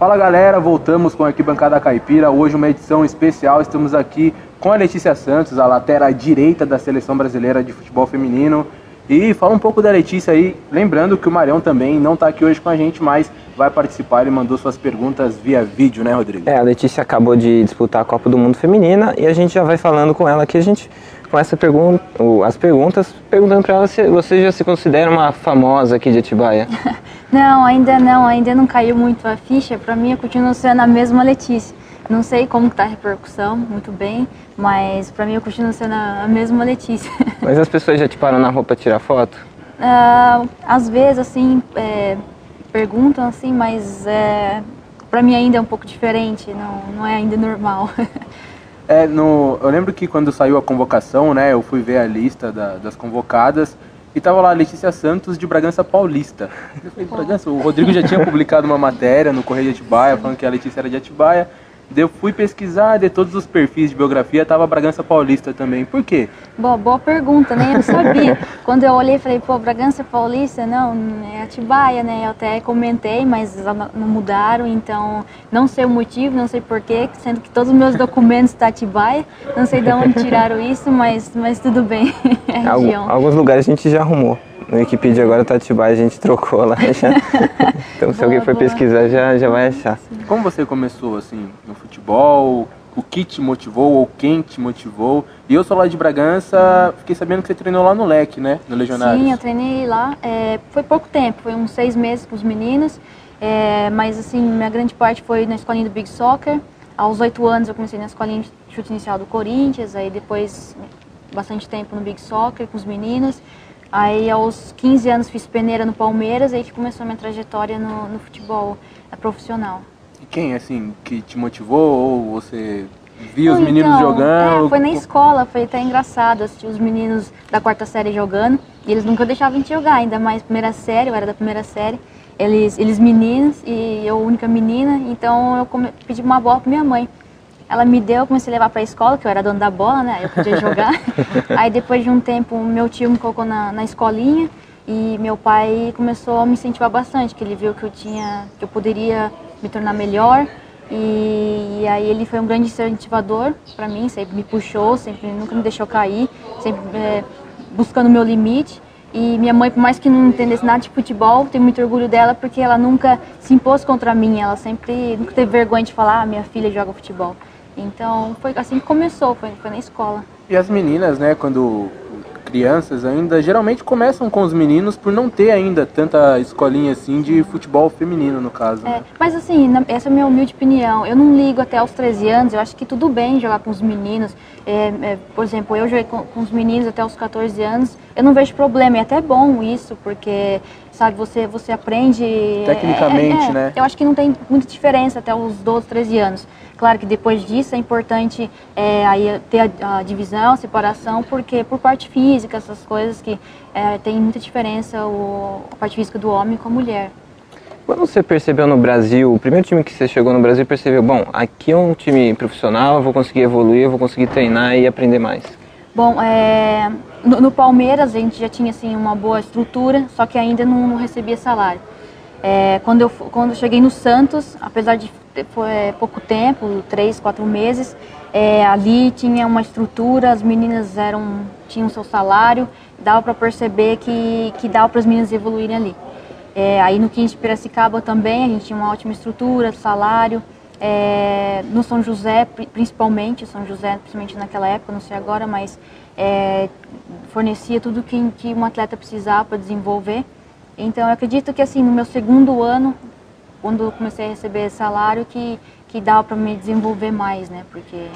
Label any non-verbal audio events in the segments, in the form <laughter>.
Fala galera, voltamos com a Arquibancada Caipira. Hoje uma edição especial. Estamos aqui com a Letícia Santos, a lateral direita da Seleção Brasileira de Futebol Feminino. E fala um pouco da Letícia aí, lembrando que o Marião também não está aqui hoje com a gente, mas vai participar. Ele mandou suas perguntas via vídeo, né, Rodrigo? É, a Letícia acabou de disputar a Copa do Mundo Feminina e a gente já vai falando com ela aqui. A gente começa pergunta, as perguntas, perguntando para ela se você já se considera uma famosa aqui de Atibaia. <laughs> não, ainda não, ainda não caiu muito a ficha. Para mim, eu continuo sendo a mesma Letícia. Não sei como está a repercussão, muito bem, mas para mim eu continuo sendo a mesma Letícia. <laughs> Mas as pessoas já te param na roupa tirar foto? Uh, às vezes, assim, é, perguntam, assim, mas é, para mim ainda é um pouco diferente, não, não é ainda normal. <laughs> É, no, eu lembro que quando saiu a convocação, né, eu fui ver a lista da, das convocadas e tava lá Letícia Santos de Bragança Paulista. Eu falei, Bragança, o Rodrigo já tinha publicado uma matéria no Correio de Atibaia falando que a Letícia era de Atibaia. Eu fui pesquisar, de todos os perfis de biografia, tava Bragança Paulista também. Por quê? Boa, boa pergunta, né? Eu não sabia. <laughs> Quando eu olhei, falei, pô, Bragança Paulista, não, é Atibaia, né? Eu até comentei, mas não mudaram, então não sei o motivo, não sei porquê, sendo que todos os meus documentos estão Atibaia. Não sei de onde tiraram isso, mas, mas tudo bem. <laughs> É alguns lugares a gente já arrumou. No Wikipedia agora tá Atibaia, a gente trocou lá já. <laughs> Então se boa, alguém for boa. pesquisar já, já vai achar. Como você começou assim no futebol? O que te motivou ou quem te motivou? E eu sou lá de Bragança, fiquei sabendo que você treinou lá no Leque, né? No Legionários. Sim, eu treinei lá. É, foi pouco tempo, foi uns seis meses com os meninos. É, mas assim, minha grande parte foi na escolinha do Big Soccer. Aos oito anos eu comecei na escolinha de chute inicial do Corinthians, aí depois bastante tempo no Big Soccer com os meninos. Aí aos 15 anos fiz peneira no Palmeiras, aí que começou a minha trajetória no, no futebol é, profissional. E quem, assim, que te motivou ou você viu os meninos então, jogando? É, foi na escola, foi até engraçado assistir os meninos da quarta série jogando. E eles nunca deixavam de jogar, ainda mais primeira série, eu era da primeira série. Eles, eles meninos e eu única menina, então eu pedi uma bola para minha mãe. Ela me deu, eu comecei a levar para a escola, que eu era dona da bola, né? Eu podia jogar. <laughs> Aí depois de um tempo, meu tio me colocou na, na escolinha e meu pai começou a me incentivar bastante, que ele viu que eu tinha, que eu poderia me tornar melhor. E, e aí ele foi um grande incentivador para mim, sempre me puxou, sempre nunca me deixou cair, sempre é, buscando o meu limite. E minha mãe, por mais que não entendesse nada de futebol, tenho muito orgulho dela porque ela nunca se impôs contra mim, ela sempre nunca teve vergonha de falar, ah, minha filha joga futebol. Então foi assim que começou, foi, foi na escola. E as meninas, né, quando crianças ainda, geralmente começam com os meninos por não ter ainda tanta escolinha assim de futebol feminino, no caso. É, né? Mas assim, essa é a minha humilde opinião. Eu não ligo até aos 13 anos, eu acho que tudo bem jogar com os meninos. É, é, por exemplo, eu joguei com, com, os meninos até os 14 anos, eu não vejo problema, é até bom isso, porque, sabe, você, você aprende... Tecnicamente, é, é, né? Eu acho que não tem muita diferença até os 12, 13 anos. Claro que depois disso é importante é, aí ter a, a, divisão, a separação, porque por parte física, essas coisas que é, tem muita diferença o, a parte física do homem com a mulher. Quando você percebeu no Brasil, o primeiro time que você chegou no Brasil percebeu, bom, aqui é um time profissional, eu vou conseguir evoluir, eu vou conseguir treinar e aprender mais? Bom, é, no, no, Palmeiras a gente já tinha assim uma boa estrutura, só que ainda não, não recebia salário. É, quando, eu, quando eu cheguei no Santos, apesar de foi é, pouco tempo, três, quatro meses. É, ali tinha uma estrutura, as meninas eram tinham seu salário, dava para perceber que, que dava para as meninas evoluírem ali. É, aí no 15 de Piracicaba também a gente tinha uma ótima estrutura, salário. É, no São José, principalmente, São José, principalmente naquela época, não sei agora, mas é, fornecia tudo que, que um atleta precisava para desenvolver. Então eu acredito que assim no meu segundo ano quando eu comecei a receber salário que, que dava para me desenvolver mais, né? Porque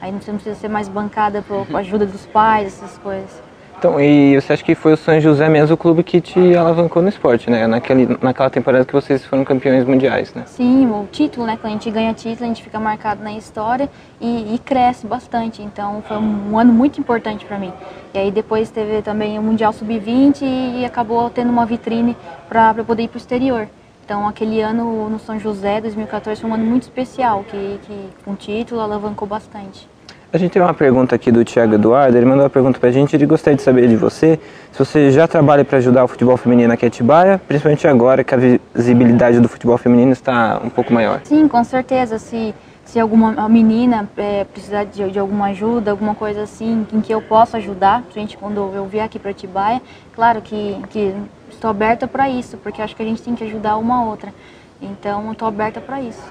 aí não precisa ser mais bancada com a ajuda dos pais, essas coisas. Então, e você acha que foi o São José mesmo o clube que te alavancou no esporte, né? Naquele, naquela temporada que vocês foram campeões mundiais, né? Sim, o título, né? Quando a gente ganha título, a gente fica marcado na história e, e cresce bastante. Então, foi um, um ano muito importante para mim. E aí depois teve também o Mundial Sub-20 e, acabou tendo uma vitrine para poder ir para o exterior. Então, aquele ano no São José, 2014, foi um ano muito especial, que, que com título alavancou bastante. A gente tem uma pergunta aqui do Thiago Eduardo, ele mandou uma pergunta pra gente, ele gostaria de saber de você, se você já trabalha para ajudar o futebol feminino aqui em Atibaia, principalmente agora que a visibilidade do futebol feminino está um pouco maior. Sim, com certeza, se, se alguma menina é, precisar de, de, alguma ajuda, alguma coisa assim, em que eu possa ajudar, gente quando eu vier aqui para Atibaia, claro que, que estou aberta para isso, porque acho que a gente tem que ajudar uma a outra, então estou aberta para isso.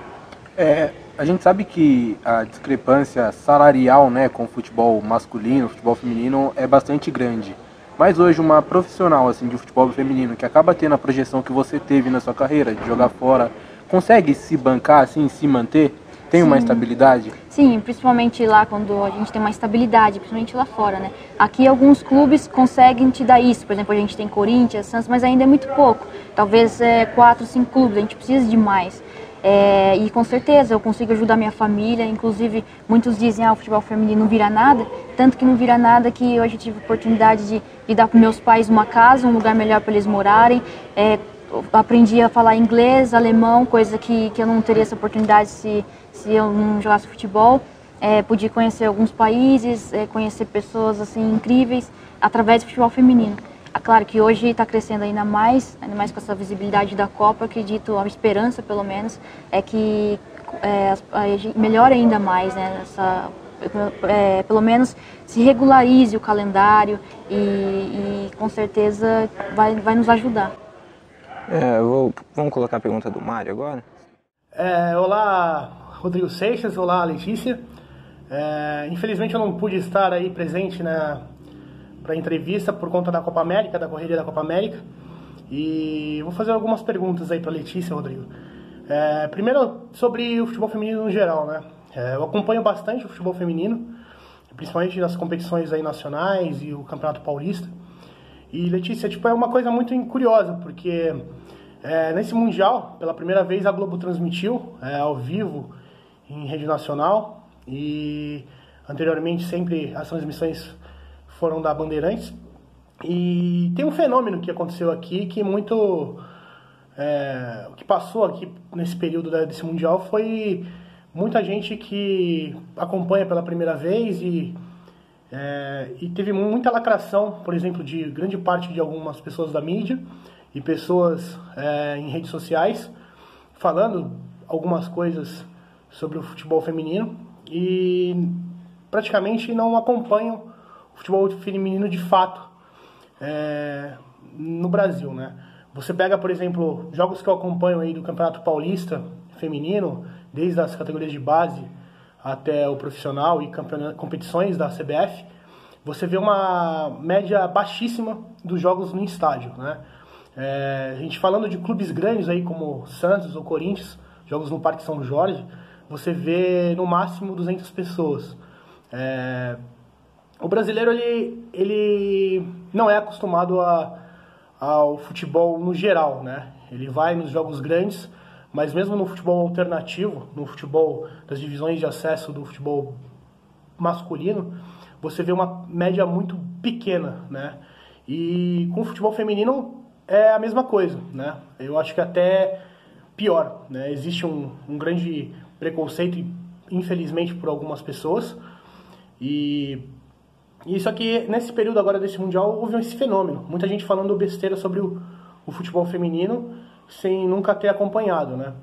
É, a gente sabe que a discrepância salarial né, com o futebol masculino, o futebol feminino é bastante grande. Mas hoje uma profissional assim de futebol feminino que acaba tendo a projeção que você teve na sua carreira de jogar fora, consegue se bancar assim, se manter? Tem Sim. uma estabilidade? Sim, principalmente lá quando a gente tem uma estabilidade, principalmente lá fora, né? Aqui alguns clubes conseguem te dar isso, por exemplo, a gente tem Corinthians, Santos, mas ainda é muito pouco. Talvez é, quatro, cinco clubes, a gente precisa de mais. É, e com certeza eu consigo ajudar minha família, inclusive muitos dizem ah, o futebol feminino não vira nada, tanto que não vira nada que hoje eu tive oportunidade de, de dar para meus pais uma casa, um lugar melhor para eles morarem, é, aprendi a falar inglês, alemão, coisa que, que eu não teria essa oportunidade se, se eu não jogasse futebol, é, conhecer alguns países, é, conhecer pessoas assim incríveis através do futebol feminino. É claro que hoje está crescendo ainda mais, ainda mais com essa visibilidade da Copa. acredito, a esperança pelo menos, é que é, melhore ainda mais, né? Essa, é, pelo menos se regularize o calendário e, e com certeza vai, vai nos ajudar. É, vou, vamos colocar a pergunta do Mário agora? É, olá, Rodrigo Seixas, olá, Letícia. É, infelizmente eu não pude estar aí presente na, para entrevista por conta da Copa América, da correria da Copa América. E vou fazer algumas perguntas aí para Letícia, Rodrigo. É, primeiro, sobre o futebol feminino no geral, né? É, eu acompanho bastante o futebol feminino, principalmente nas competições aí nacionais e o Campeonato Paulista. E Letícia, tipo, é uma coisa muito curiosa, porque é, nesse Mundial, pela primeira vez, a Globo transmitiu é, ao vivo em rede nacional e anteriormente sempre as transmissões foram da Bandeirantes. E tem um fenômeno que aconteceu aqui que muito. É, o que passou aqui nesse período desse Mundial foi muita gente que acompanha pela primeira vez e, é, e teve muita lacração, por exemplo, de grande parte de algumas pessoas da mídia e pessoas é, em redes sociais falando algumas coisas sobre o futebol feminino e praticamente não acompanham futebol feminino de fato é, no Brasil, né? Você pega, por exemplo, jogos que eu acompanho aí do Campeonato Paulista feminino, desde as categorias de base até o profissional e competições da CBF, você vê uma média baixíssima dos jogos no estádio, né? É, a gente falando de clubes grandes aí como Santos ou Corinthians, jogos no Parque São Jorge, você vê no máximo 200 pessoas. É, o brasileiro ele, ele não é acostumado a, ao futebol no geral, né? Ele vai nos jogos grandes, mas mesmo no futebol alternativo, no futebol das divisões de acesso do futebol masculino, você vê uma média muito pequena, né? E com o futebol feminino é a mesma coisa, né? Eu acho que até pior, né? Existe um, um grande preconceito, infelizmente, por algumas pessoas. E isso aqui, nesse período agora desse Mundial, houve esse fenômeno. Muita gente falando besteira sobre o, o futebol feminino sem nunca ter acompanhado, né?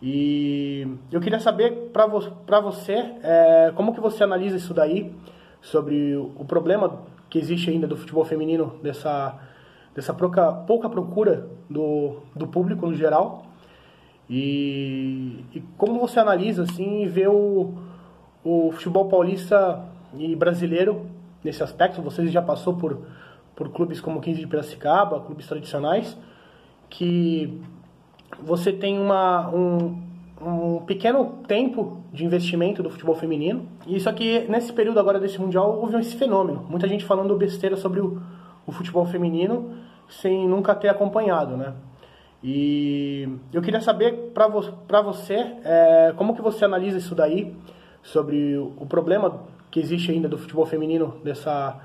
E eu queria saber para vo você é, como que você analisa isso daí sobre o, o problema que existe ainda do futebol feminino dessa dessa pouca, pouca procura do, do público no geral e, e como você analisa assim e vê o, o futebol paulista e brasileiro nesse aspecto. Você já passou por, por clubes como o 15 de Piracicaba, clubes tradicionais, que você tem uma, um, um pequeno tempo de investimento do futebol feminino. E isso aqui, nesse período agora desse Mundial, houve esse fenômeno. Muita gente falando besteira sobre o, o futebol feminino sem nunca ter acompanhado, né? E eu queria saber para vo você é, como que você analisa isso daí sobre o problema que existe ainda do futebol feminino, dessa,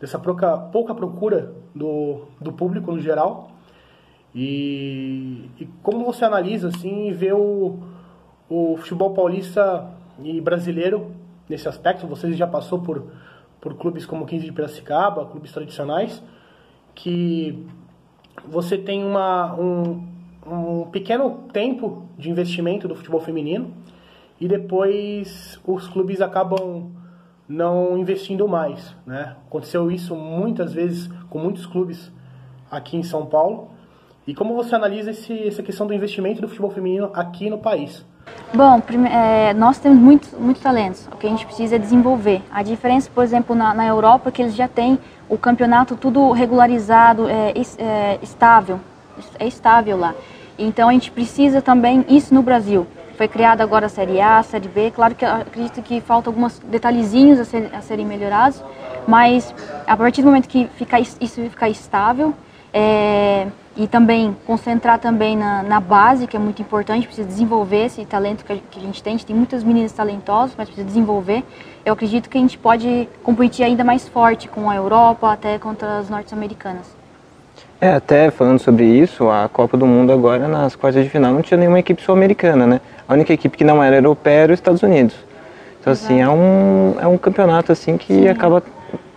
dessa pouca, pouca procura do, do público no geral. E, e como você analisa assim e vê o, o futebol paulista e brasileiro nesse aspecto. Você já passou por, por clubes como o 15 de Piracicaba, clubes tradicionais, que você tem uma, um, um pequeno tempo de investimento do futebol feminino e depois os clubes acabam não investindo mais. Né? Aconteceu isso muitas vezes com muitos clubes aqui em São Paulo. E como você analisa esse, essa questão do investimento do futebol feminino aqui no país? Bom, é, nós temos muitos, muitos talentos. O que a gente precisa é desenvolver. A diferença, por exemplo, na, na Europa é que eles já têm o campeonato tudo regularizado, é, é, estável. É estável lá. Então a gente precisa também isso no Brasil. Foi criada agora a Série A, a Série B. Claro que acredito que falta alguns detalhezinhos a, ser, a serem melhorados, mas a partir do momento que ficar, isso ficar estável, é, e também concentrar também na, na, base, que é muito importante, precisa desenvolver esse talento que a, que a, gente tem. A gente tem muitas meninas talentosas, mas precisa desenvolver. Eu acredito que a gente pode competir ainda mais forte com a Europa, até contra as norte-americanas. É, até falando sobre isso, a Copa do Mundo agora nas quartas de final não tinha nenhuma equipe sul-americana, né? A única equipe que não era europeia era os Estados Unidos. Então, Exato. assim, é um, é um campeonato assim que Sim. acaba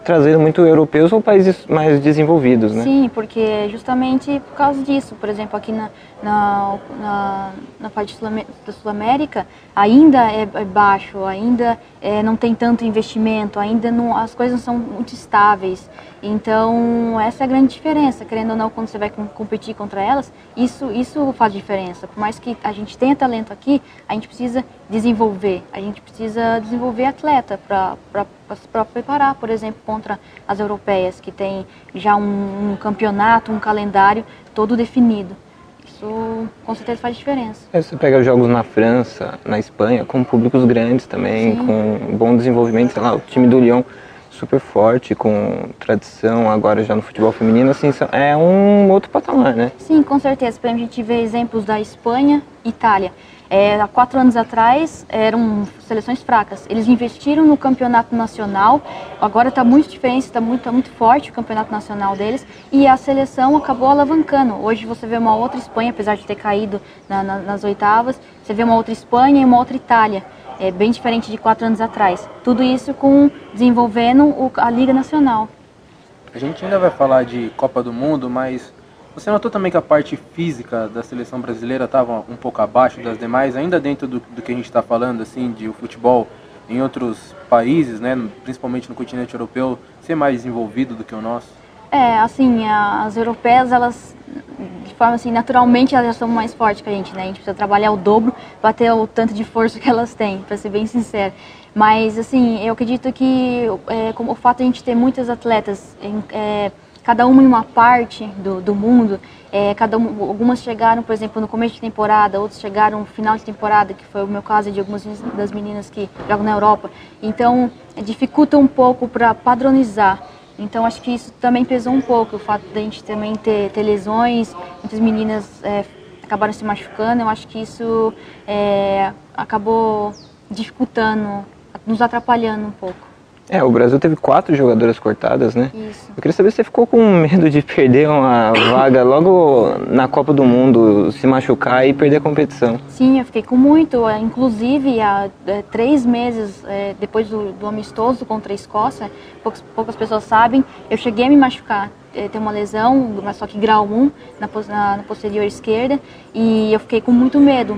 trazendo muito europeus ou países mais desenvolvidos, né? Sim, porque justamente por causa disso, por exemplo, aqui na, na, na, na parte da Sul-América ainda é, é, baixo, ainda é, não tem tanto investimento, ainda não, as coisas não são muito estáveis. Então, essa é a grande diferença, querendo ou não, quando você vai competir contra elas, isso, isso faz diferença. Por mais que a gente tenha talento aqui, a gente precisa desenvolver, a gente precisa desenvolver atleta para preparar, por exemplo, contra as europeias, que tem já um, um campeonato, um calendário todo definido. Isso com certeza faz diferença. É, você pega jogos na França, na Espanha, com públicos grandes também, Sim. com bom desenvolvimento, sei lá, o time do Lyon super forte, com tradição agora já no futebol feminino, assim, é um outro patamar, né? Sim, com certeza. Para a gente ver exemplos da Espanha e Itália. É, há quatro anos atrás eram seleções fracas. Eles investiram no campeonato nacional. Agora está muito diferente, está muito, tá muito forte o campeonato nacional deles e a seleção acabou alavancando. Hoje você vê uma outra Espanha, apesar de ter caído na, na, nas oitavas, você vê uma outra Espanha e uma outra Itália é bem diferente de quatro anos atrás. Tudo isso com desenvolvendo o, a Liga Nacional. A gente ainda vai falar de Copa do Mundo, mas você notou também que a parte física da seleção brasileira estava um pouco abaixo das demais, ainda dentro do, do que a gente está falando, assim, de o futebol em outros países, né, principalmente no continente europeu, ser mais desenvolvido do que o nosso? É, assim, as europeias, elas de forma assim, naturalmente elas já são mais fortes que a gente, né? A gente precisa trabalhar o dobro para ter o tanto de força que elas têm, para ser bem sincero. Mas, assim, eu acredito que é, o fato de a gente ter muitas atletas, em, é, cada uma em uma parte do, do mundo, é, cada um, algumas chegaram, por exemplo, no começo de temporada, outras chegaram no final de temporada, que foi o meu caso de algumas das meninas que jogam na Europa. Então, dificulta um pouco para padronizar. Então acho que isso também pesou um pouco, o fato da gente também ter, ter lesões, muitas meninas é, acabaram se machucando, eu acho que isso é, acabou dificultando, nos atrapalhando um pouco. É, o Brasil teve quatro jogadoras cortadas, né? Isso. Eu queria saber se você ficou com medo de perder uma vaga logo na Copa do Mundo, se machucar e perder a competição. Sim, eu fiquei com muito. É, inclusive, há é, três meses é, depois do, do, amistoso contra a Escócia, poucas, poucas pessoas sabem, eu cheguei a me machucar. Tem uma lesão, mas só que grau 1 na, na, na posterior esquerda, e eu fiquei com muito medo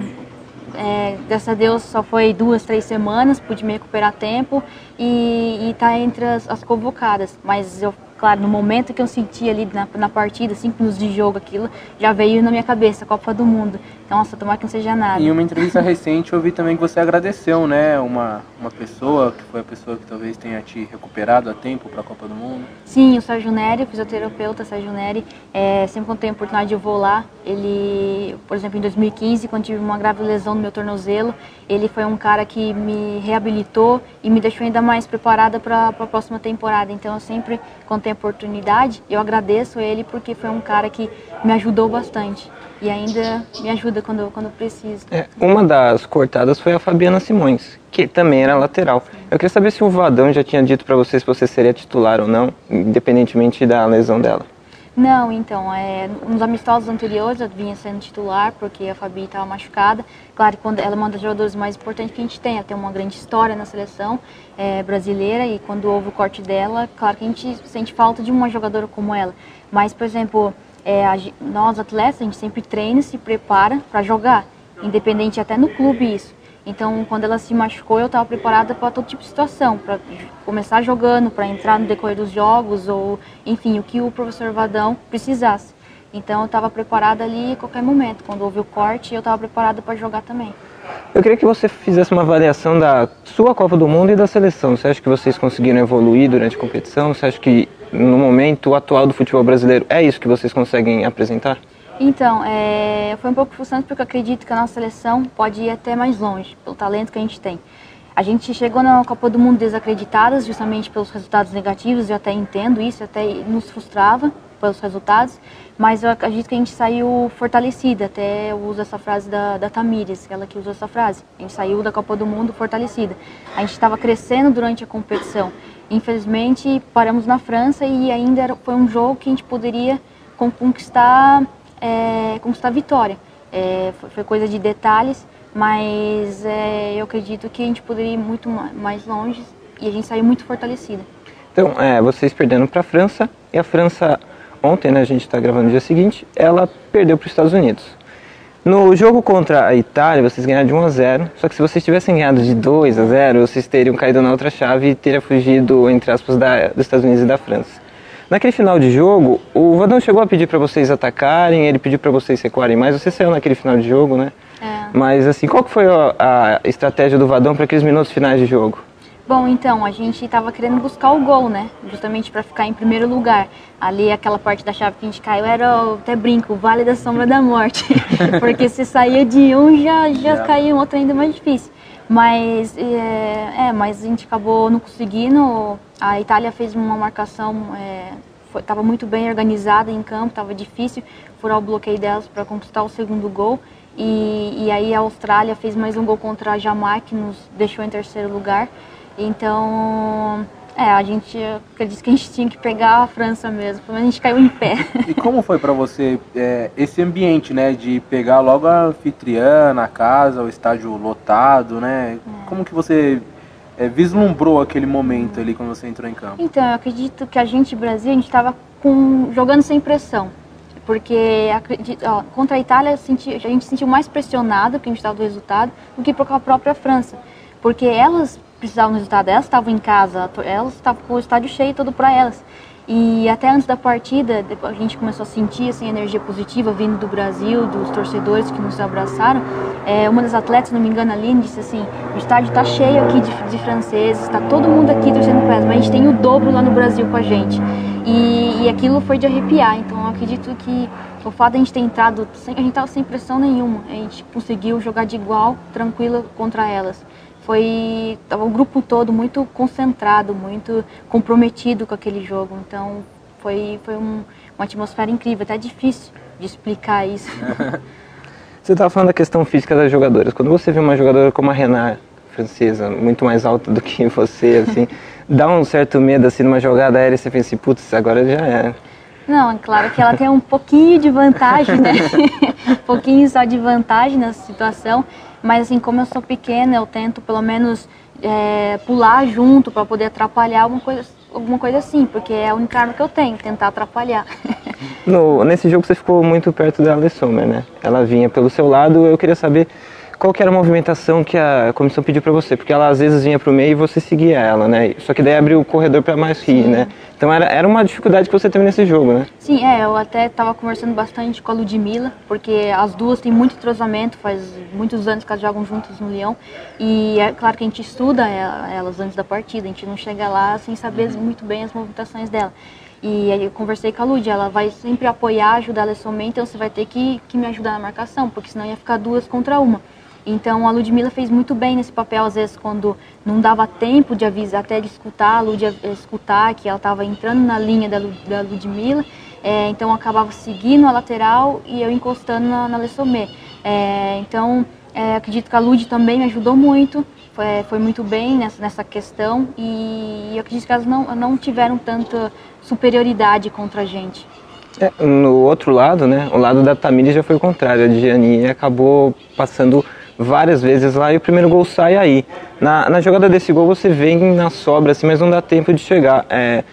é, graças a Deus só foi duas, três semanas, pude me recuperar tempo e está entre as, as, convocadas. Mas eu claro, no momento que eu senti ali na, na partida, cinco minutos de jogo, aquilo já veio na minha cabeça, Copa do Mundo. Então, nossa, tomara que não seja nada. Em uma entrevista recente eu vi também que você agradeceu, né, uma, uma pessoa, que foi a pessoa que talvez tenha te recuperado a tempo para a Copa do Mundo. Sim, o Sérgio Neri, fisioterapeuta Sérgio Neri, é, sempre quando tenho a oportunidade vou lá. Ele, por exemplo, em 2015, quando tive uma grave lesão no meu tornozelo, ele foi um cara que me reabilitou e me deixou ainda mais preparada para a próxima temporada. Então, eu sempre, quando tenho a oportunidade, eu agradeço ele porque foi um cara que me ajudou bastante e ainda me ajuda quando, quando preciso. É, uma das cortadas foi a Fabiana Simões, que também era lateral. Eu queria saber se o Vadão já tinha dito para você se você seria titular ou não, independentemente da lesão dela. Não, então, é, nos amistosos anteriores eu vinha sendo titular porque a Fabi estava machucada. Claro que quando ela é uma das jogadoras mais importantes que a gente tem, ela tem uma grande história na seleção é, brasileira e quando houve o corte dela, claro que a gente sente falta de uma jogadora como ela. Mas, por exemplo, é, a, nós atletas, a gente sempre treina, se prepara para jogar, independente até no clube isso. Então, quando ela se machucou, eu estava preparada para todo tipo de situação, para começar jogando, para entrar no decorrer dos jogos, ou enfim, o que o professor Vadão precisasse. Então, eu estava preparada ali a qualquer momento. Quando houve o corte, eu estava preparada para jogar também. Eu queria que você fizesse uma avaliação da sua Copa do Mundo e da seleção. Você acha que vocês conseguiram evoluir durante a competição? Você acha que no momento atual do futebol brasileiro é isso que vocês conseguem apresentar? Então, é, foi um pouco frustrante porque eu acredito que a nossa seleção pode ir até mais longe, pelo talento que a gente tem. A gente chegou na Copa do Mundo desacreditadas, justamente pelos resultados negativos, eu até entendo isso, até nos frustrava pelos resultados, mas eu acredito que a gente saiu fortalecida, até eu uso essa frase da, da Tamires, ela que usa essa frase. A gente saiu da Copa do Mundo fortalecida. A gente estava crescendo durante a competição. Infelizmente, paramos na França e ainda foi um jogo que a gente poderia conquistar é, conquistar a vitória. É, foi, foi, coisa de detalhes, mas é, eu acredito que a gente poderia ir muito mais longe e a gente saiu muito fortalecida. Então, é, vocês perderam para a França e a França ontem, né, a gente está gravando no dia seguinte, ela perdeu para os Estados Unidos. No jogo contra a Itália, vocês ganharam de 1 a 0, só que se vocês tivessem ganhado de 2 a 0, vocês teriam caído na outra chave e teriam fugido, entre aspas, da, dos Estados Unidos e da França. Naquele final de jogo, o Vadão chegou a pedir para vocês atacarem, ele pediu para vocês recuarem mais. Você saiu naquele final de jogo, né? É. Mas assim, qual que foi a, a estratégia do Vadão para aqueles minutos finais de jogo? Bom, então, a gente estava querendo buscar o gol, né? Justamente para ficar em primeiro lugar. Ali, aquela parte da chave que a gente caiu era, até brinco, o Vale da Sombra da Morte. <laughs> Porque se saía de um, já, já caía um outro ainda mais difícil. Mas, é, é, mas a gente acabou não conseguindo. A Itália fez uma marcação, estava é, muito bem organizada em campo, estava difícil furar o bloqueio delas para conquistar o segundo gol. E, e, aí a Austrália fez mais um gol contra a Jamaica, que nos deixou em terceiro lugar. Então, é, a gente acredita que a gente tinha que pegar a França mesmo, pelo menos a gente caiu em pé. E como foi para você é, esse ambiente, né, de pegar logo a anfitriã na casa, o estádio lotado, né? É. Como que você é, vislumbrou aquele momento ali quando você entrou em campo? Então, eu acredito que a gente, Brasil, a gente estava jogando sem pressão. Porque acredito, ó, contra a Itália a gente se sentiu mais pressionado, porque a gente estava do resultado, do que com a própria França. Porque elas precisavam do resultado. Elas estavam em casa, elas estavam com o estádio cheio todo para elas. E até antes da partida, a gente começou a sentir assim, energia positiva vindo do Brasil, dos torcedores que nos abraçaram. É, uma das atletas, não me engano, ali, disse assim: o estádio está cheio aqui de, de franceses, está todo mundo aqui torcendo para elas, mas a gente tem o dobro lá no Brasil com a gente. E, e aquilo foi de arrepiar. Então eu acredito que o fato de a gente ter entrado, sem, a gente estava sem pressão nenhuma, a gente conseguiu jogar de igual, tranquila contra elas foi tava o grupo todo muito concentrado, muito comprometido com aquele jogo. Então foi foi um, uma atmosfera incrível, até difícil de explicar isso. <laughs> você estava falando da questão física das jogadoras. Quando você vê uma jogadora como a Renata, francesa, muito mais alta do que você, assim, <laughs> dá um certo medo assim numa jogada aérea, você pensa, assim, putz, agora já é. Não, é claro que ela tem um pouquinho de vantagem, né? <laughs> um pouquinho só de vantagem nessa situação, mas assim, como eu sou pequena, eu tento pelo menos é, pular junto para poder atrapalhar alguma coisa, alguma coisa assim, porque é a única arma que eu tenho, tentar atrapalhar. No, nesse jogo você ficou muito perto da Alessandra, né? Ela vinha pelo seu lado, eu queria saber qual que era a movimentação que a comissão pediu para você? Porque ela às vezes vinha para o meio e você seguia ela, né? Só que daí abriu o corredor para mais rir, né? Então era, era uma dificuldade que você teve nesse jogo, né? Sim, é, eu até estava conversando bastante com a Ludmilla, porque as duas têm muito entrosamento, faz muitos anos que elas jogam juntas no Leão. E é claro que a gente estuda elas antes da partida, a gente não chega lá sem saber muito bem as movimentações dela. E aí eu conversei com a Lud, ela vai sempre apoiar, ajudar ela somente, então você vai ter que, que me ajudar na marcação, porque senão ia ficar duas contra uma. Então a Ludmilla fez muito bem nesse papel, às vezes quando não dava tempo de avisar, até de escutar, a Lud escutar que ela estava entrando na linha da, da Ludmilla, é, então acabava seguindo a lateral e eu encostando na, na Lessomé. É, então é, acredito que a Lud também me ajudou muito, foi, foi muito bem nessa, nessa questão e eu acredito que elas não, não tiveram tanta superioridade contra a gente. É, no outro lado, né, o lado da Tamires já foi o contrário, a Gianni acabou passando várias vezes lá e o primeiro gol sai aí. Na, na jogada desse gol você vem na sobra, assim, mas não dá tempo de chegar. É,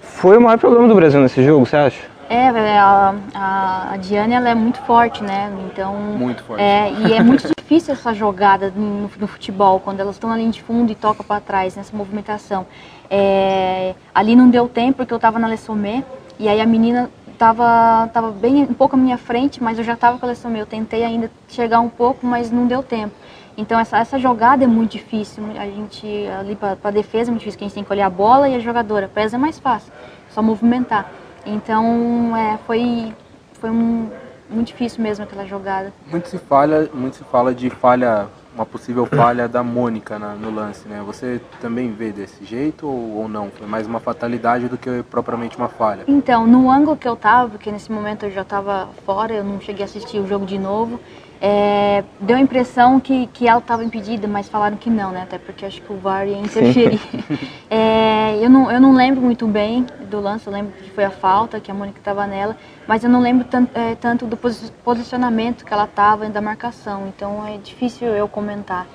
foi o maior problema do Brasil nesse jogo, você acha? É, a, a, a Diane ela é muito forte, né? Então. Muito forte. É, e é muito difícil essa jogada no, no futebol, quando elas estão na linha de fundo e tocam para trás, nessa movimentação. É, ali não deu tempo porque eu estava na Lessomé e aí a menina estava tava bem um pouco à minha frente, mas eu já estava com a Lessomé. Eu tentei ainda chegar um pouco, mas não deu tempo. Então essa, essa jogada é muito difícil. A gente ali para defesa é muito difícil, que a gente tem que olhar a bola e a jogadora. Elas é mais fácil, só movimentar. Então é, foi foi um, muito difícil mesmo aquela jogada. Muito se fala, muito se fala de falha, uma possível falha da Mônica na, no lance, né? Você também vê desse jeito ou, ou, não? Foi mais uma fatalidade do que propriamente uma falha? Então, no ângulo que eu tava, porque nesse momento eu já estava fora, eu não cheguei a assistir o jogo de novo. É, deu a impressão que, que ela estava impedida, mas falaram que não, né? Até porque acho que o VAR ia interferir. <laughs> é, eu, não, eu não lembro muito bem do lance, eu lembro que foi a falta, que a Mônica estava nela, mas eu não lembro tanto, é, tanto do posicionamento que ela estava da marcação, então é difícil eu comentar.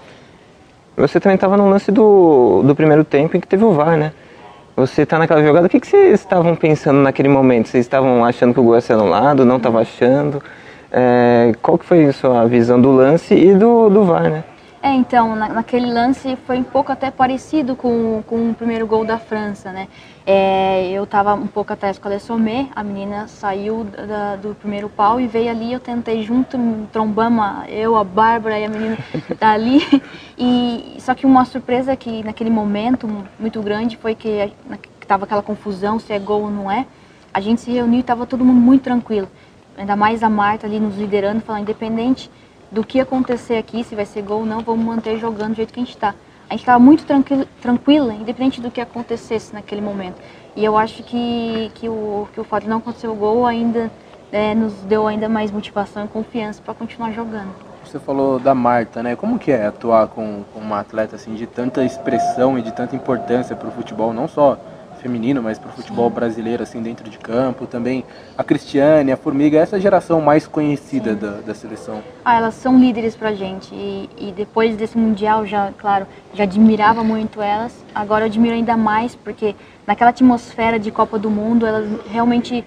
Você também estava no lance do, do primeiro tempo em que teve o VAR, né? Você está naquela jogada, o que, que vocês estavam pensando naquele momento? Vocês estavam achando que o gol ia ser anulado, não estava achando? É, qual que foi a sua visão do lance e do, do VAR, né? É, então, na, naquele lance foi um pouco até parecido com, com o primeiro gol da França, né? É, eu estava um pouco atrás com a Lessomé, a menina saiu da, do primeiro pau e veio ali, eu tentei junto, trombamos eu, a Bárbara e a menina <laughs> dali. E, só que uma surpresa que naquele momento muito grande foi que estava aquela confusão se é gol ou não é. A gente se reuniu e estava todo mundo muito tranquilo ainda mais a Marta ali nos liderando, falando, independente do que acontecer aqui, se vai ser gol ou não, vamos manter jogando do jeito que a gente está. A gente estava muito tranquila, tranquila, independente do que acontecesse naquele momento. E eu acho que, que, o, que o fato de não acontecer o gol ainda é, nos deu ainda mais motivação e confiança para continuar jogando. Você falou da Marta, né? Como que é atuar com, com uma atleta assim de tanta expressão e de tanta importância para o futebol, não só feminino, mas para o futebol Sim. brasileiro, assim, dentro de campo. Também a Cristiane, a Formiga, essa geração mais conhecida da, da, seleção. Ah, elas são líderes para a gente. E, e, depois desse Mundial, já, claro, já admirava muito elas. Agora eu admiro ainda mais, porque naquela atmosfera de Copa do Mundo, elas realmente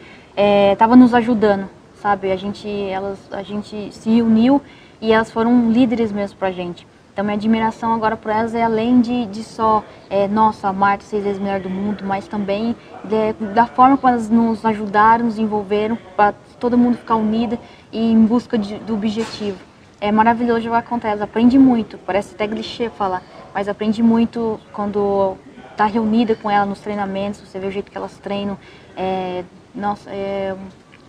estavam é, nos ajudando, sabe? A gente, elas, a gente se uniu e elas foram líderes mesmo para a gente. Então, minha admiração agora por elas é além de, de só, é, nossa, Marta seis vezes melhor do mundo, mas também de, da forma como elas nos ajudaram, nos envolveram, para todo mundo ficar unido e em busca de, do objetivo. É maravilhoso jogar contra elas, aprende muito, parece até clichê falar, mas aprende muito quando está reunida com elas nos treinamentos, você vê o jeito que elas treinam. É, nossa, é,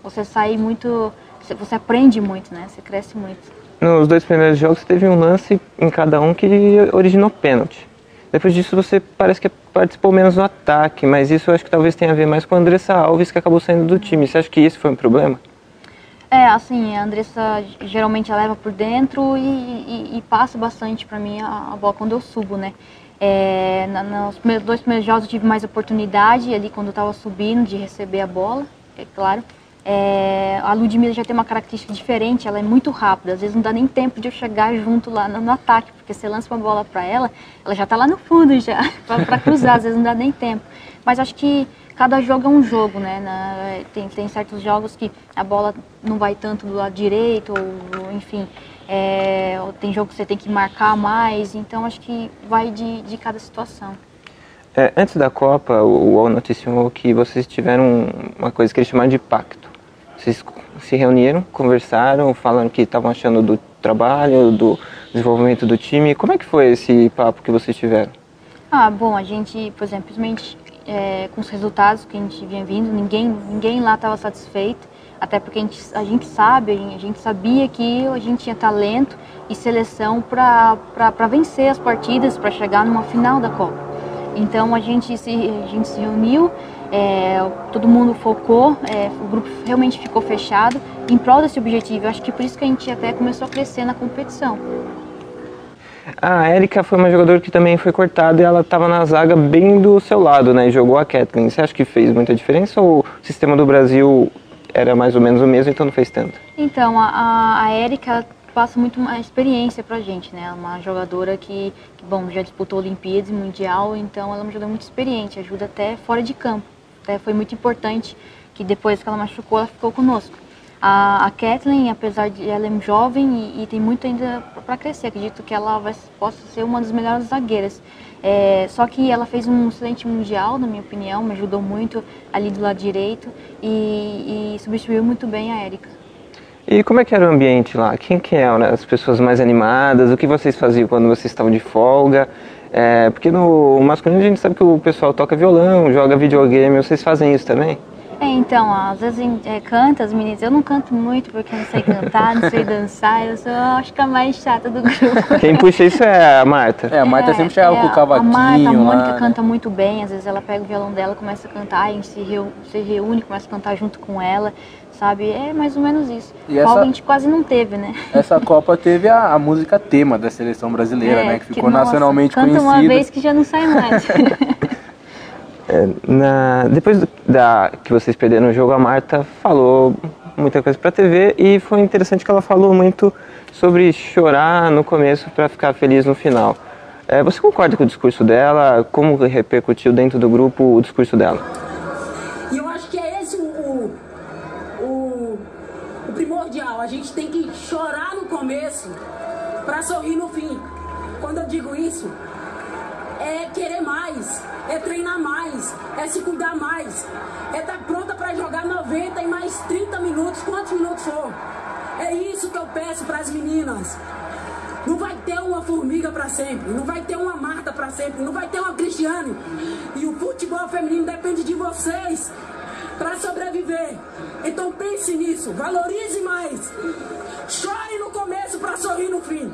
você sai muito, você aprende muito, né? Você cresce muito. Nos dois primeiros jogos teve um lance em cada um que originou pênalti. Depois disso você parece que participou menos no ataque, mas isso eu acho que talvez tenha a ver mais com a Andressa Alves que acabou saindo do time. Você acha que esse foi um problema? É, assim, a Andressa geralmente leva por dentro e, e, e passa bastante para mim a, a, bola quando eu subo, né? É, na, nos primeiros, dois primeiros jogos eu tive mais oportunidade ali quando eu estava subindo de receber a bola, é claro. É, a Ludmilla já tem uma característica diferente, ela é muito rápida, às vezes não dá nem tempo de eu chegar junto lá no, no ataque, porque você lança uma bola para ela, ela já está lá no fundo já, <laughs> para cruzar, às vezes não dá nem tempo. Mas acho que cada jogo é um jogo, né? Na, tem, tem certos jogos que a bola não vai tanto do lado direito, ou, enfim, é, tem jogo que você tem que marcar mais, então acho que vai de, de cada situação. É, antes da Copa, o UOL noticiou que vocês tiveram uma coisa que eles chamaram de pacto vocês se reuniram, conversaram, falaram que estavam achando do trabalho, do desenvolvimento do time. Como é que foi esse papo que vocês tiveram? Ah, bom, a gente, por exemplo, simplesmente é, com os resultados que a gente vinha vindo, ninguém, ninguém lá estava satisfeito, até porque a gente, a gente sabe, a gente sabia que a gente tinha talento e seleção para vencer as partidas, para chegar numa final da Copa. Então a gente se, a gente se reuniu, é, todo mundo focou, é, o grupo realmente ficou fechado em prol desse objetivo. Eu acho que por isso que a gente até começou a crescer na competição. A Erika foi uma jogadora que também foi cortada e ela estava na zaga bem do seu lado, né? E jogou a Kathleen. Você acha que fez muita diferença ou o sistema do Brasil era mais ou menos o mesmo, então não fez tanto? Então, a, a, a Érica passa muito uma experiência pra gente, né? Uma jogadora que, que, bom, já disputou Olimpíadas e Mundial, então ela é uma jogadora muito experiente, ajuda até fora de campo. Até foi muito importante que depois que ela machucou, ela ficou conosco. A, a Kathleen, apesar de ela é jovem e, e tem muito ainda para crescer, acredito que ela vai, possa ser uma das melhores zagueiras. É, só que ela fez um excelente mundial, na minha opinião, me ajudou muito ali do lado direito e, e substituiu muito bem a Érica. E como é que era o ambiente lá? Quem que eram né? as pessoas mais animadas? O que vocês faziam quando vocês estavam de folga? É, porque no masculino a gente sabe que o pessoal toca violão, joga videogame, vocês fazem isso também? É, então, às vezes é, canta as meninas. Eu não canto muito porque eu não sei cantar, não sei dançar. Eu sou, acho que a mais chata do <laughs> grupo. Quem puxa isso é a Marta. É, a Marta É, sempre chegava é, com o cavaquinho A Marta, a Mônica lá, né? canta muito bem. Às vezes ela pega o violão dela, começa a cantar, a gente se reúne, começa a cantar junto com ela, sabe? É mais ou menos isso. E essa- Folga a gente quase não teve, né? Essa Copa teve a, a música tema da seleção brasileira, É, né? Que ficou nossa, nacionalmente canta conhecida. uma vez que já não sai mais. <laughs> É, na, depois do- da, que vocês perderam o jogo, a Marta falou muita coisa pra TV e foi interessante que ela falou muito sobre chorar no começo para ficar feliz no final. É, você concorda com o discurso dela? Como repercutiu dentro do grupo o discurso dela? E eu acho que é esse o, o, o, o primordial. A gente tem que chorar no começo para sorrir no fim. Quando eu digo isso, é querer mais, é treinar mais, é se cuidar mais, é estar pronta para jogar 90 e mais 30 minutos, quantos minutos for. É isso que eu peço para as meninas. Não vai ter uma formiga para sempre, não vai ter uma Marta para sempre, não vai ter uma Cristiane. E o futebol feminino depende de vocês para sobreviver. Então pense nisso, valorize mais. Chore no começo para sorrir no fim.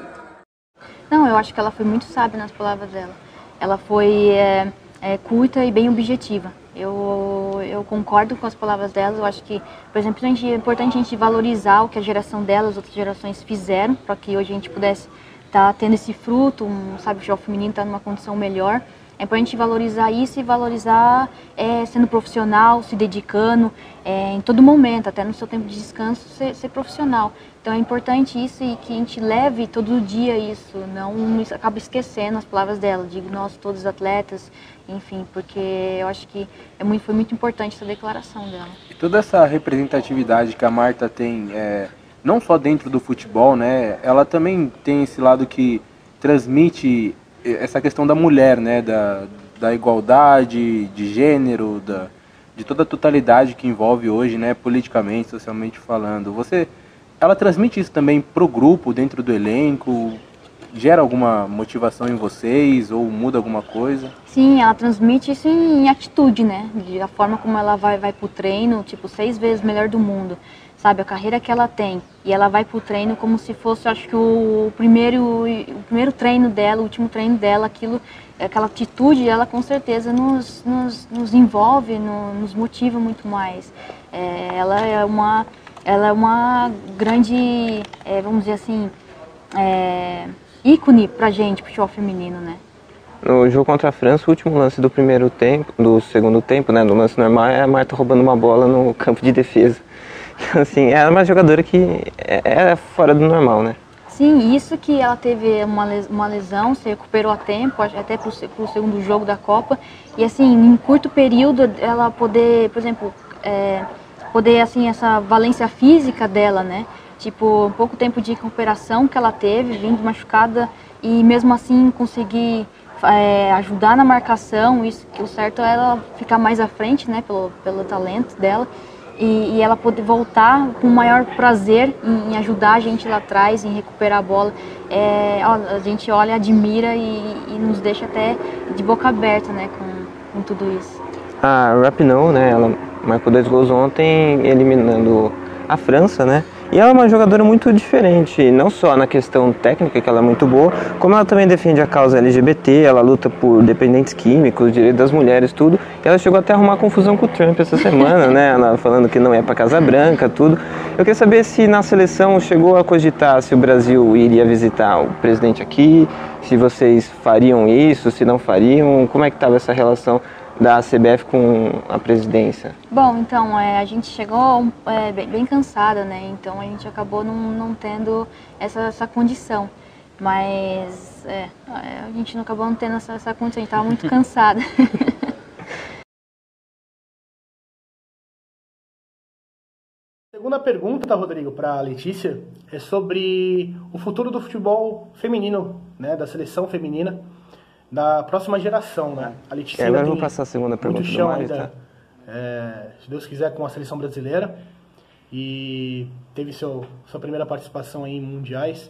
Não, eu acho que ela foi muito sábia nas palavras dela. Ela foi é, é, curta e bem objetiva. Eu, eu concordo com as palavras dela. Eu acho que, por exemplo, é importante a gente valorizar o que a geração dela, as outras gerações fizeram, para que hoje a gente pudesse estar tendo esse fruto, um, sabe, o futebol feminino está numa condição melhor. É importante a gente valorizar isso e valorizar é, sendo profissional, se dedicando é, em todo momento, até no seu tempo de descanso, ser, ser profissional. Então é importante isso e que a gente leve todo dia isso, não acaba esquecendo as palavras dela, digo nós todos atletas, enfim, porque eu acho que é muito, foi muito importante essa declaração dela. E toda essa representatividade que a Marta tem, é, não só dentro do futebol, né? Ela também tem esse lado que transmite essa questão da mulher, né? Da, da igualdade de gênero, da, de toda a totalidade que envolve hoje, né? Politicamente, socialmente falando. Você, ela transmite isso também pro grupo, dentro do elenco? Gera alguma motivação em vocês ou muda alguma coisa? Sim, ela transmite isso em atitude, né? De, a forma como ela vai, vai pro treino, tipo, seis vezes melhor do mundo. Sabe, a carreira que ela tem. E ela vai pro treino como se fosse, acho que o primeiro, o primeiro treino dela, o último treino dela, aquilo, aquela atitude, ela com certeza nos, nos, nos envolve, no- nos motiva muito mais. É, ela é uma, ela é uma grande, é, vamos dizer assim, é, ícone pra gente, pro futebol feminino, né? No jogo contra a França, o último lance do primeiro tempo, do segundo tempo, né, no lance normal, é a Marta roubando uma bola no campo de defesa. <laughs> Assim, é uma jogadora que é, é fora do normal, né? Sim, isso que ela teve uma uma lesão, se recuperou a tempo, até para o segundo jogo da Copa. E assim, em curto período, ela poder, por exemplo, é, poder, assim, essa valência física dela, né? Tipo, pouco tempo de recuperação que ela teve, vindo machucada, e mesmo assim conseguir é, ajudar na marcação, isso que o certo é ela ficar mais à frente, né, pelo, pelo talento dela e, e ela poder voltar com maior prazer em, em ajudar a gente lá atrás, em recuperar a bola. É, a gente olha, admira e, e nos deixa até de boca aberta, né, com, com tudo isso. A Rapinoe, né, ela marcou dois gols ontem, eliminando a França, né? E ela é uma jogadora muito diferente, não só na questão técnica, que ela é muito boa, como ela também defende a causa LGBT, ela luta por dependentes químicos, direitos das mulheres, tudo. E ela chegou até a arrumar confusão com o Trump essa semana, né? Ela falando que não é para Casa Branca, tudo. Eu queria saber se na seleção chegou a cogitar se o Brasil iria visitar o presidente aqui, se vocês fariam isso, se não fariam, como é que estava essa relação da CBF com a presidência? Bom, então, é, a gente chegou é, bem, bem, cansada, né? Então a gente acabou não, não tendo essa, essa condição. Mas é, a gente não acabou não tendo essa, essa condição, a gente estava muito <laughs> cansada. <laughs> Segunda pergunta, Rodrigo, para a Letícia, é sobre o futuro do futebol feminino, né, da seleção feminina, da próxima geração, né? A Letícia é, agora vou passar a segunda pergunta muito chão Mário, ainda, tá? é, se Deus quiser, com a seleção brasileira e teve seu, sua primeira participação em mundiais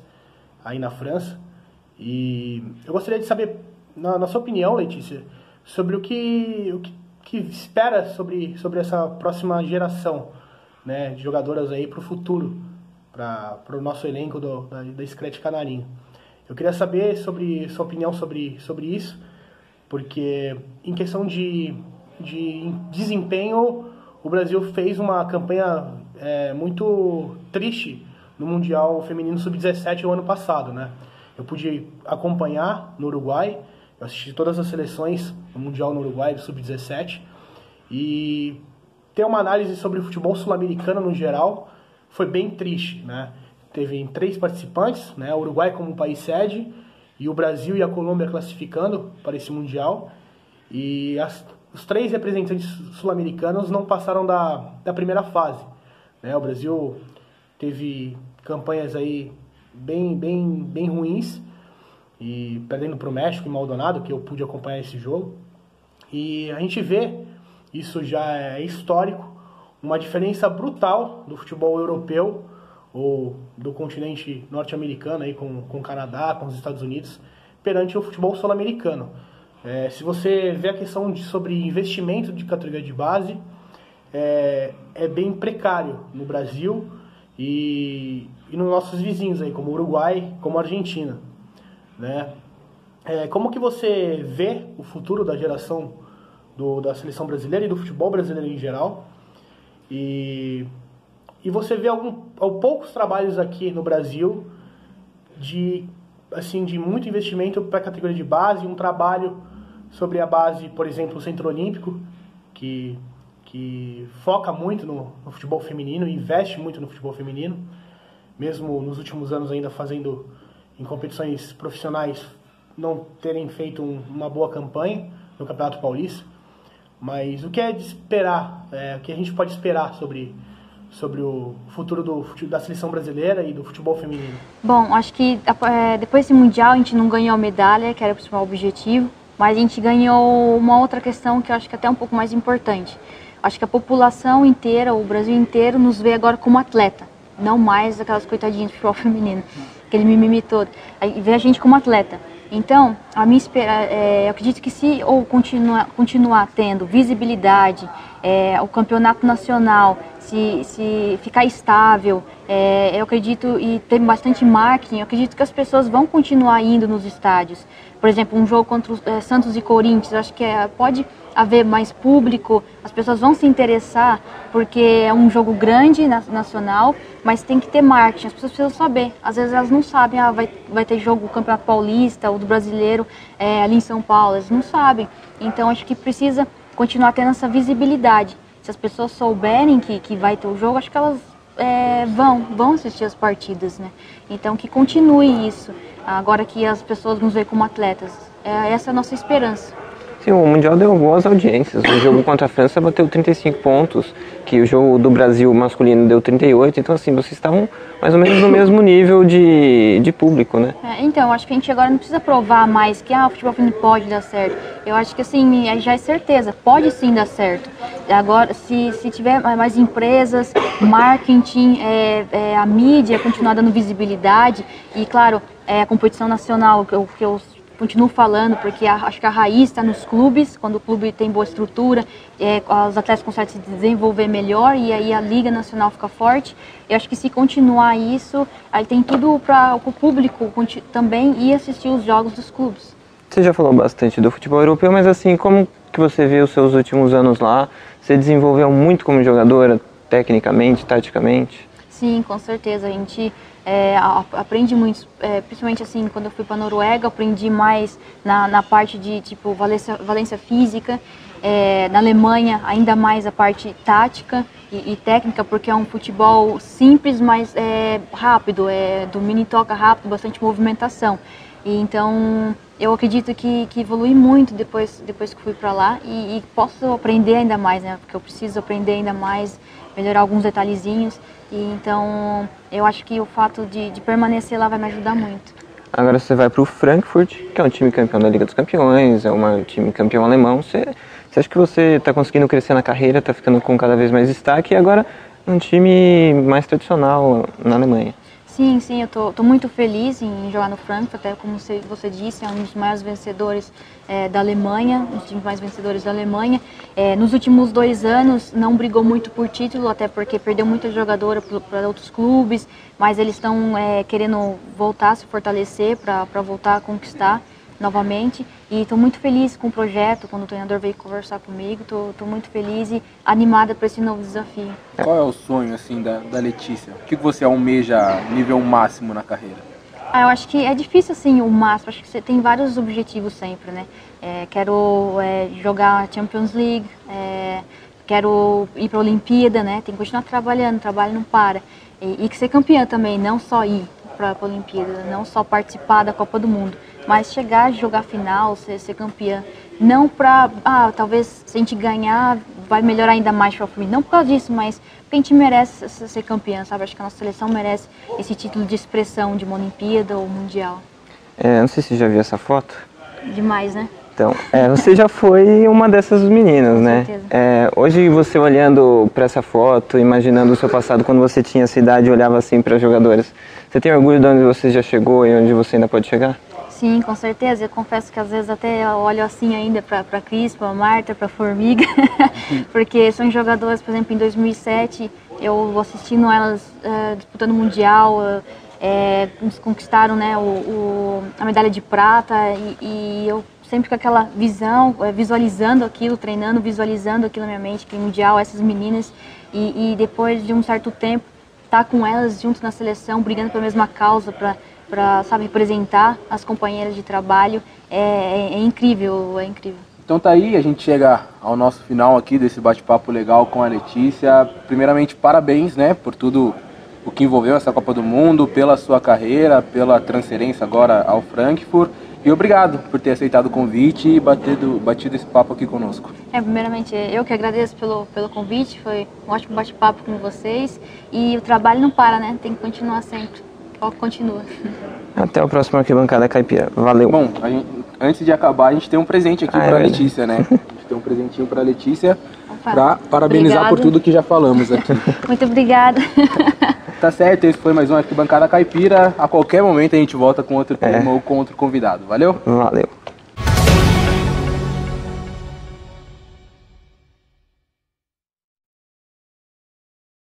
aí na França. E eu gostaria de saber, na, na sua opinião, Letícia, sobre o que, o que, que espera sobre, sobre essa próxima geração né, de jogadoras aí para o futuro, para o nosso elenco do, da, da Screte Canarinho. Eu queria saber sobre sua opinião sobre, sobre isso, porque em questão de, de desempenho, o Brasil fez uma campanha é, muito triste no Mundial Feminino Sub-17 o ano passado, né? Eu pude acompanhar no Uruguai, eu assisti todas as seleções do Mundial no Uruguai Sub-17 e ter uma análise sobre o futebol sul-americano no geral foi bem triste, né? Teve três participantes, né? O Uruguai como país sede e o Brasil e a Colômbia classificando para esse mundial e as, os três representantes sul-americanos não passaram da, da primeira fase, né? O Brasil teve campanhas aí bem bem bem ruins e perdendo para o México em Maldonado, que eu pude acompanhar esse jogo. E a gente vê isso já é histórico, uma diferença brutal do futebol europeu ou do continente norte-americano aí com, com o Canadá, com os Estados Unidos, perante o futebol sul-americano. É, se você vê a questão de, sobre investimento de categoria de base, é, é bem precário no Brasil e, e nos nossos vizinhos aí, como Uruguai, como Argentina. Né? É, como que você vê o futuro da geração do, da seleção brasileira e do futebol brasileiro em geral. E, e você vê algum, poucos trabalhos aqui no Brasil de, assim, de muito investimento para a categoria de base, um trabalho sobre a base, por exemplo, o Centro Olímpico, que, que foca muito no, no futebol feminino, investe muito no futebol feminino, mesmo nos últimos anos ainda fazendo em competições profissionais não terem feito um, uma boa campanha no Campeonato Paulista. Mas o que é de esperar, é, o que a gente pode esperar sobre, sobre o futuro do, da seleção brasileira e do futebol feminino? Bom, acho que é, depois desse Mundial a gente não ganhou medalha, que era o principal objetivo, mas a gente ganhou uma outra questão que eu acho que é até um pouco mais importante. Acho que a população inteira, o Brasil inteiro, nos vê agora como atleta, não mais aquelas coitadinhas do futebol <laughs> feminino, aquele mimimi todo. Vê a gente como atleta. Então, a minha é, eu acredito que se ou continuar, continuar tendo visibilidade, é, o campeonato nacional, se, se ficar estável, é, eu acredito, e ter bastante marketing, eu acredito que as pessoas vão continuar indo nos estádios. Por exemplo, um jogo contra o, Santos e Corinthians, acho que pode haver mais público, as pessoas vão se interessar, porque é um jogo grande nacional, mas tem que ter marketing, as pessoas precisam saber. Às vezes elas não sabem, ah, vai, vai ter jogo Campeonato Paulista ou do Brasileiro é, ali em São Paulo, elas não sabem. Então acho que precisa continuar tendo essa visibilidade. Se as pessoas souberem que, que vai ter o jogo, acho que elas é, vão, vão assistir as partidas, né? Então que continue isso, agora que as pessoas nos veem como atletas. É, essa é a nossa esperança. Sim, o Mundial deu boas audiências. O jogo contra a França bateu 35 pontos, que o jogo do Brasil masculino deu 38. Então, assim, vocês estavam mais ou menos no mesmo nível de, de público, né? É, então, acho que a gente agora não precisa provar mais que ah, o futebol feminino pode dar certo. Eu acho que, assim, já é certeza, pode sim dar certo. Agora, se, se tiver mais empresas, marketing, é, é, a mídia continuar dando visibilidade e, claro, é, a competição nacional, que eu, que continuo falando, porque a, acho que a raiz está nos clubes, quando o clube tem boa estrutura, é, os atletas conseguem se desenvolver melhor e aí a Liga Nacional fica forte. Eu acho que se continuar isso, aí tem tudo para o público também ir assistir os jogos dos clubes. Você já falou bastante do futebol europeu, mas assim, como que você vê os seus últimos anos lá? Você desenvolveu muito como jogadora, tecnicamente, taticamente? Sim, com certeza. A gente é, aprendi muito, é, principalmente assim, quando eu fui para Noruega, aprendi mais na, na parte de tipo valência, valência física É, na Alemanha, ainda mais a parte tática e, e, técnica, porque é um futebol simples, mas é, rápido, é domínio e toca rápido, bastante movimentação. E, então, eu acredito que, que evolui muito depois, depois que fui para lá e, e, posso aprender ainda mais, né? Porque eu preciso aprender ainda mais, melhorar alguns detalhezinhos. E, então, eu acho que o fato de, de permanecer lá vai me ajudar muito. Agora você vai para o Frankfurt, que é um time campeão da Liga dos Campeões, é um time campeão alemão. Você, você acha que você está conseguindo crescer na carreira, está ficando com cada vez mais destaque e agora um time mais tradicional na Alemanha? Sim, sim, eu tô, tô, muito feliz em jogar no Frankfurt, até como você, disse, é um dos maiores vencedores é, da Alemanha, um dos times mais vencedores da Alemanha. É, nos últimos dois anos não brigou muito por título, até porque perdeu muita jogadora para outros clubes, mas eles estão é, querendo voltar, se fortalecer para voltar a conquistar novamente. E estou muito feliz com o projeto, quando o treinador veio conversar comigo, estou muito feliz e animada para esse novo desafio. Qual é o sonho assim da, da Letícia? O que você almeja nível máximo na carreira? Ah, eu acho que é difícil assim o máximo, acho que você tem vários objetivos sempre, né? É, quero é, jogar Champions League, é, quero ir para a Olimpíada, né? Tem que continuar trabalhando, trabalho não para. E, e que ser campeã também, não só ir para a Olimpíada, não só participar da Copa do Mundo, mas chegar a jogar final, ser, ser campeã. Não para, ah, talvez se a gente ganhar vai melhorar ainda mais para o feminino. Não por causa disso, mas porque a gente merece ser campeã, sabe? Acho que a nossa seleção merece esse título de expressão de uma Olimpíada ou Mundial. É, não sei se você já viu essa foto. Demais, né? Então, é, você já foi uma dessas meninas, Com né? certeza. É, hoje você olhando para essa foto, imaginando o seu passado quando você tinha essa idade e olhava assim para jogadoras, você tem orgulho de onde você já chegou e onde você ainda pode chegar? Sim, com certeza. Eu confesso que às vezes até olho assim ainda para Cris, para Marta, para Formiga, <laughs> porque são jogadoras, por exemplo, em 2007 eu assistindo elas uh, disputando Mundial, uh, conquistaram né, o, o, a medalha de prata e, e, eu sempre com aquela visão, visualizando aquilo, treinando, visualizando aquilo na minha mente, que Mundial, essas meninas, e, e depois de um certo tempo estar tá com elas junto na seleção, brigando pela mesma causa, para para sabe representar as companheiras de trabalho é, é, é, incrível, é incrível. Então tá aí, a gente chega ao nosso final aqui desse bate-papo legal com a Letícia. Primeiramente, parabéns, né, por tudo o que envolveu essa Copa do Mundo, pela sua carreira, pela transferência agora ao Frankfurt. E obrigado por ter aceitado o convite e batido, batido esse papo aqui conosco. É, primeiramente, eu que agradeço pelo, pelo convite, foi um ótimo bate-papo com vocês. E o trabalho não para, né? Tem que continuar sempre foco continua. Até o próximo Arquibancada Caipira. Valeu. Bom, gente, antes de acabar, a gente tem um presente aqui ah, para a é Letícia, né? <laughs> A gente tem um presentinho para a Letícia para parabenizar por tudo que já falamos aqui. <laughs> Muito obrigada. <laughs> Tá certo, esse foi mais um Arquibancada Caipira. A qualquer momento a gente volta com outro tema é. ou com outro convidado. Valeu? Valeu.